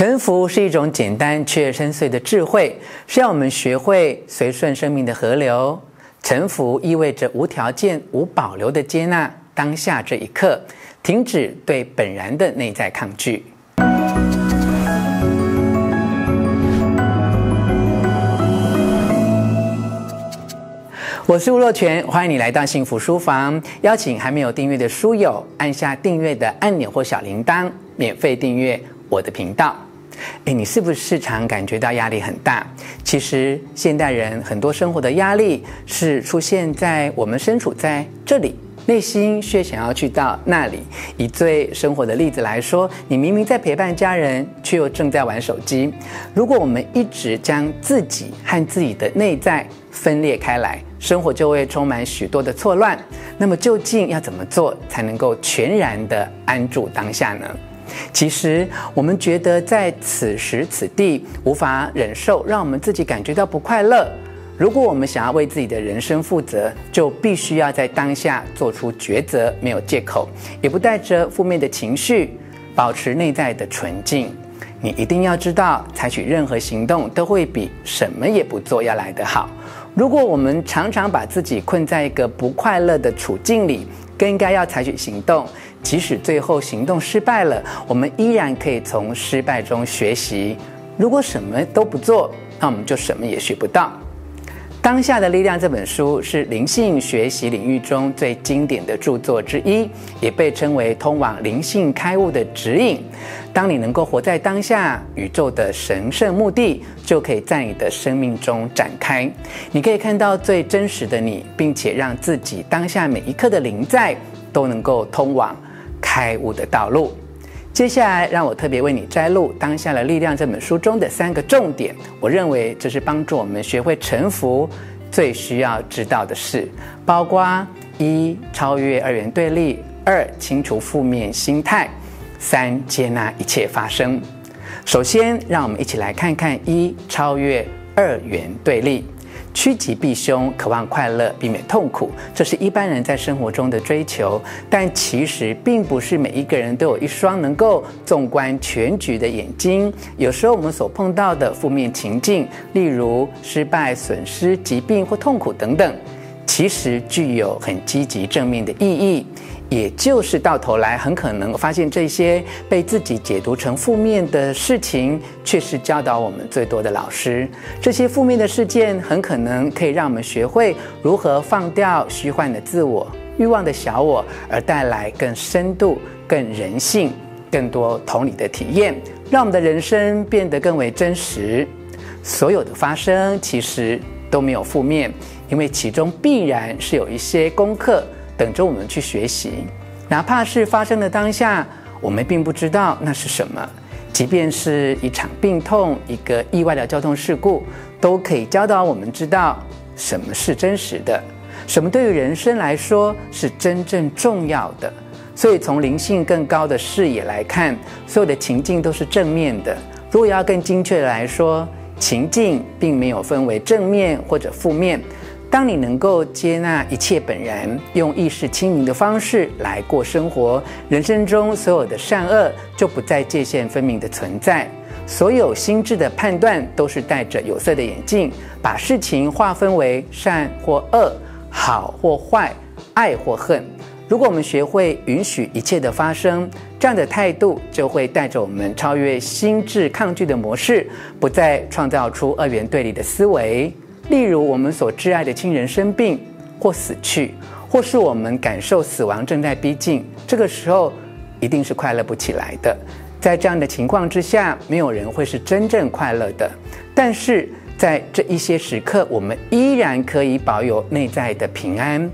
沉浮是一种简单却深邃的智慧，是要我们学会随顺生命的河流。沉浮意味着无条件、无保留的接纳当下这一刻，停止对本然的内在抗拒。我是吴若权，欢迎你来到幸福书房。邀请还没有订阅的书友按下订阅的按钮或小铃铛，免费订阅我的频道。诶，你是不是常感觉到压力很大？其实现代人很多生活的压力是出现在我们身处在这里，内心却想要去到那里。以最生活的例子来说，你明明在陪伴家人，却又正在玩手机。如果我们一直将自己和自己的内在分裂开来，生活就会充满许多的错乱。那么究竟要怎么做才能够全然的安住当下呢？其实我们觉得在此时此地无法忍受，让我们自己感觉到不快乐。如果我们想要为自己的人生负责，就必须要在当下做出抉择，没有借口，也不带着负面的情绪，保持内在的纯净。你一定要知道，采取任何行动都会比什么也不做要来得好。如果我们常常把自己困在一个不快乐的处境里，更应该要采取行动。即使最后行动失败了，我们依然可以从失败中学习。如果什么都不做，那我们就什么也学不到。《当下的力量》这本书是灵性学习领域中最经典的著作之一，也被称为通往灵性开悟的指引。当你能够活在当下，宇宙的神圣目的就可以在你的生命中展开。你可以看到最真实的你，并且让自己当下每一刻的临在都能够通往开悟的道路。接下来，让我特别为你摘录《当下的力量》这本书中的三个重点。我认为这是帮助我们学会臣服最需要知道的事，包括一、超越二元对立；二、清除负面心态；三、接纳一切发生。首先，让我们一起来看看一、超越二元对立。趋吉避凶，渴望快乐，避免痛苦，这是一般人在生活中的追求。但其实并不是每一个人都有一双能够纵观全局的眼睛。有时候我们所碰到的负面情境，例如失败、损失、疾病或痛苦等等，其实具有很积极正面的意义。也就是到头来，很可能发现这些被自己解读成负面的事情，却是教导我们最多的老师。这些负面的事件，很可能可以让我们学会如何放掉虚幻的自我、欲望的小我，而带来更深度、更人性、更多同理的体验，让我们的人生变得更为真实。所有的发生其实都没有负面，因为其中必然是有一些功课。等着我们去学习，哪怕是发生的当下，我们并不知道那是什么。即便是一场病痛、一个意外的交通事故，都可以教导我们知道什么是真实的，什么对于人生来说是真正重要的。所以，从灵性更高的视野来看，所有的情境都是正面的。如果要更精确的来说，情境并没有分为正面或者负面。当你能够接纳一切本然，用意识清明的方式来过生活，人生中所有的善恶就不再界限分明的存在。所有心智的判断都是戴着有色的眼镜，把事情划分为善或恶、好或坏、爱或恨。如果我们学会允许一切的发生，这样的态度就会带着我们超越心智抗拒的模式，不再创造出二元对立的思维。例如，我们所挚爱的亲人生病或死去，或是我们感受死亡正在逼近，这个时候一定是快乐不起来的。在这样的情况之下，没有人会是真正快乐的。但是在这一些时刻，我们依然可以保有内在的平安。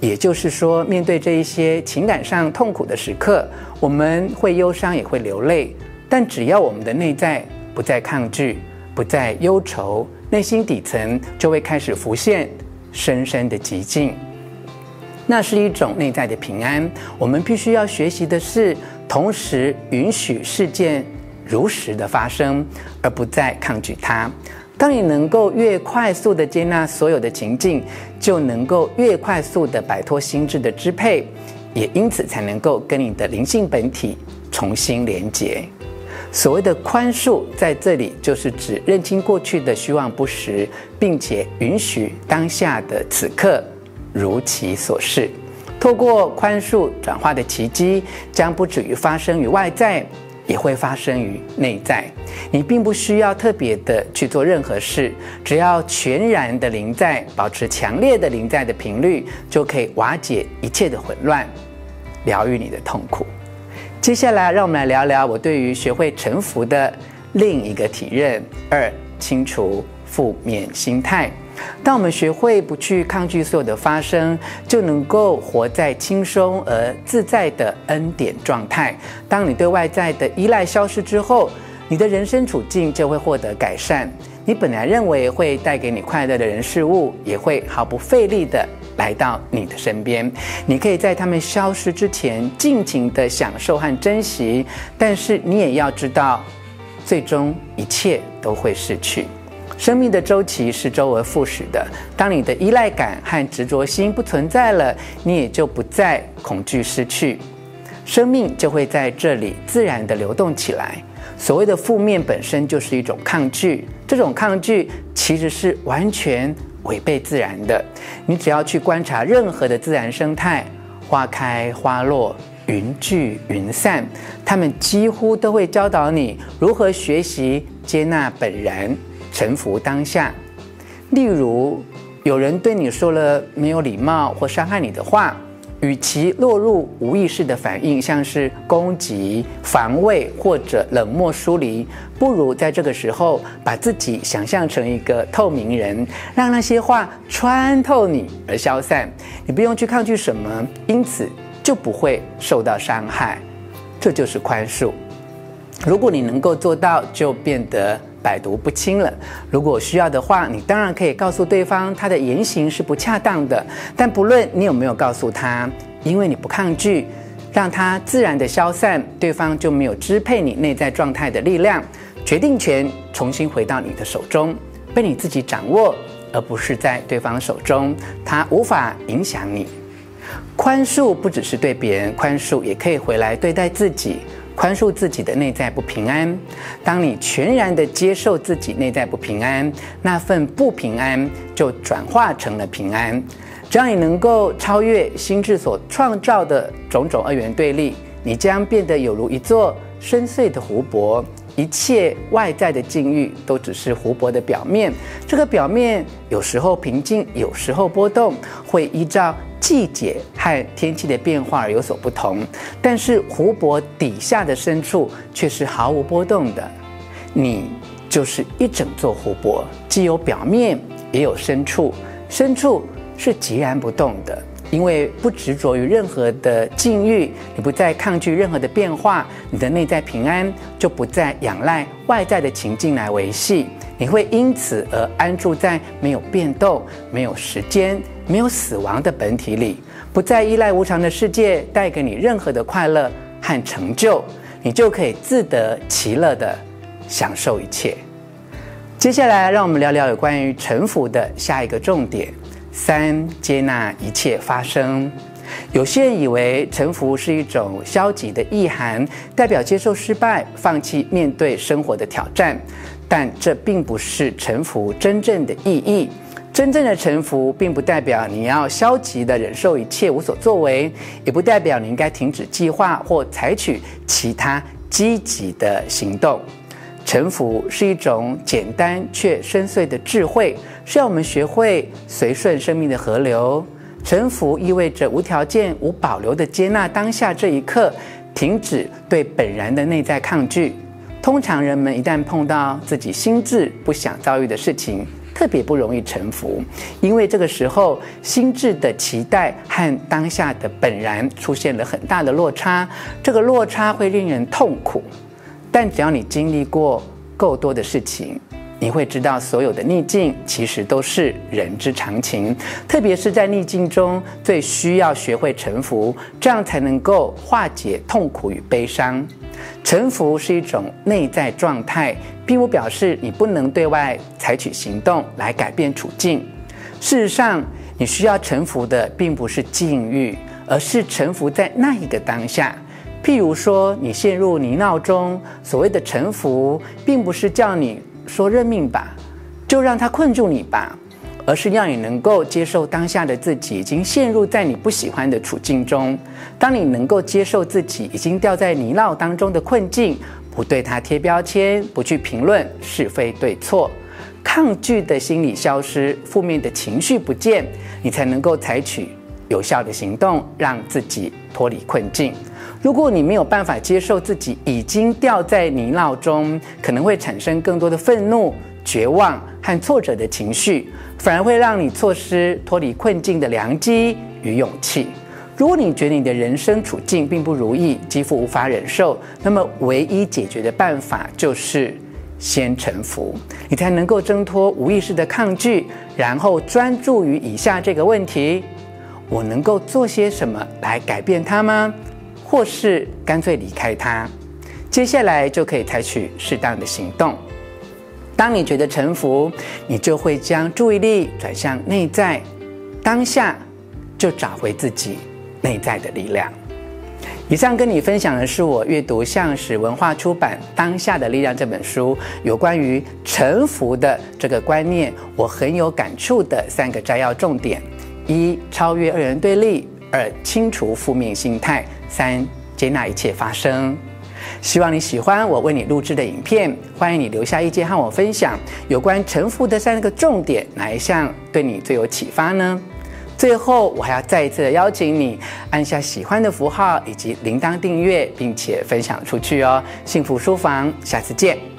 也就是说，面对这一些情感上痛苦的时刻，我们会忧伤，也会流泪。但只要我们的内在不再抗拒，不再忧愁。内心底层就会开始浮现深深的寂静，那是一种内在的平安。我们必须要学习的是，同时允许事件如实的发生，而不再抗拒它。当你能够越快速的接纳所有的情境，就能够越快速的摆脱心智的支配，也因此才能够跟你的灵性本体重新连结。所谓的宽恕，在这里就是指认清过去的虚妄不实，并且允许当下的此刻如其所是。透过宽恕转化的奇迹，将不止于发生于外在，也会发生于内在。你并不需要特别的去做任何事，只要全然的临在，保持强烈的临在的频率，就可以瓦解一切的混乱，疗愈你的痛苦。接下来，让我们来聊聊我对于学会臣服的另一个体认：二、清除负面心态。当我们学会不去抗拒所有的发生，就能够活在轻松而自在的恩典状态。当你对外在的依赖消失之后，你的人生处境就会获得改善。你本来认为会带给你快乐的人事物，也会毫不费力的来到你的身边。你可以在他们消失之前尽情的享受和珍惜，但是你也要知道，最终一切都会逝去。生命的周期是周而复始的。当你的依赖感和执着心不存在了，你也就不再恐惧失去，生命就会在这里自然的流动起来。所谓的负面本身就是一种抗拒，这种抗拒其实是完全违背自然的。你只要去观察任何的自然生态，花开花落，云聚云散，他们几乎都会教导你如何学习接纳本然，臣服当下。例如，有人对你说了没有礼貌或伤害你的话。与其落入无意识的反应，像是攻击、防卫或者冷漠疏离，不如在这个时候把自己想象成一个透明人，让那些话穿透你而消散。你不用去抗拒什么，因此就不会受到伤害。这就是宽恕。如果你能够做到，就变得百毒不侵了。如果需要的话，你当然可以告诉对方他的言行是不恰当的。但不论你有没有告诉他，因为你不抗拒，让他自然的消散，对方就没有支配你内在状态的力量。决定权重新回到你的手中，被你自己掌握，而不是在对方手中。他无法影响你。宽恕不只是对别人宽恕，也可以回来对待自己。宽恕自己的内在不平安。当你全然的接受自己内在不平安，那份不平安就转化成了平安。只要你能够超越心智所创造的种种二元对立，你将变得有如一座深邃的湖泊。一切外在的境遇都只是湖泊的表面。这个表面有时候平静，有时候波动，会依照。季节和天气的变化而有所不同，但是湖泊底下的深处却是毫无波动的。你就是一整座湖泊，既有表面，也有深处。深处是截然不动的，因为不执着于任何的境遇，你不再抗拒任何的变化，你的内在平安就不再仰赖外在的情境来维系。你会因此而安住在没有变动、没有时间。没有死亡的本体里，不再依赖无常的世界带给你任何的快乐和成就，你就可以自得其乐地享受一切。接下来，让我们聊聊有关于臣服的下一个重点：三、接纳一切发生。有些人以为臣服是一种消极的意涵，代表接受失败、放弃面对生活的挑战，但这并不是臣服真正的意义。真正的臣服，并不代表你要消极地忍受一切无所作为，也不代表你应该停止计划或采取其他积极的行动。臣服是一种简单却深邃的智慧，是要我们学会随顺生命的河流。臣服意味着无条件、无保留地接纳当下这一刻，停止对本然的内在抗拒。通常人们一旦碰到自己心智不想遭遇的事情，特别不容易臣服，因为这个时候心智的期待和当下的本然出现了很大的落差，这个落差会令人痛苦。但只要你经历过够多的事情，你会知道所有的逆境其实都是人之常情，特别是在逆境中最需要学会臣服，这样才能够化解痛苦与悲伤。臣服是一种内在状态，并不表示你不能对外采取行动来改变处境。事实上，你需要臣服的并不是境遇，而是臣服在那一个当下，譬如说，你陷入泥淖中，所谓的臣服，并不是叫你说认命吧，就让它困住你吧，而是让你能够接受当下的自己已经陷入在你不喜欢的处境中。当你能够接受自己已经掉在泥淖当中的困境，不对它贴标签，不去评论是非对错，抗拒的心理消失，负面的情绪不见，你才能够采取有效的行动，让自己脱离困境。如果你没有办法接受自己已经掉在泥淖中，可能会产生更多的愤怒、绝望和挫折的情绪，反而会让你错失脱离困境的良机与勇气。如果你觉得你的人生处境并不如意，几乎无法忍受，那么唯一解决的办法就是先臣服，你才能够挣脱无意识的抗拒，然后专注于以下这个问题：我能够做些什么来改变它吗？或是干脆离开它？接下来就可以采取适当的行动。当你觉得臣服，你就会将注意力转向内在，当下就找回自己。内在的力量。以上跟你分享的是我阅读向史文化出版《当下的力量》这本书，有关于臣服的这个观念，我很有感触的三个摘要重点：一、超越二元对立；二、清除负面心态；三、接纳一切发生。希望你喜欢我为你录制的影片，欢迎你留下意见和我分享有关沉浮的三个重点，哪一项对你最有启发呢？最后，我还要再一次的邀请你按下喜欢的符号以及铃铛订阅，并且分享出去哦。幸福书房，下次见。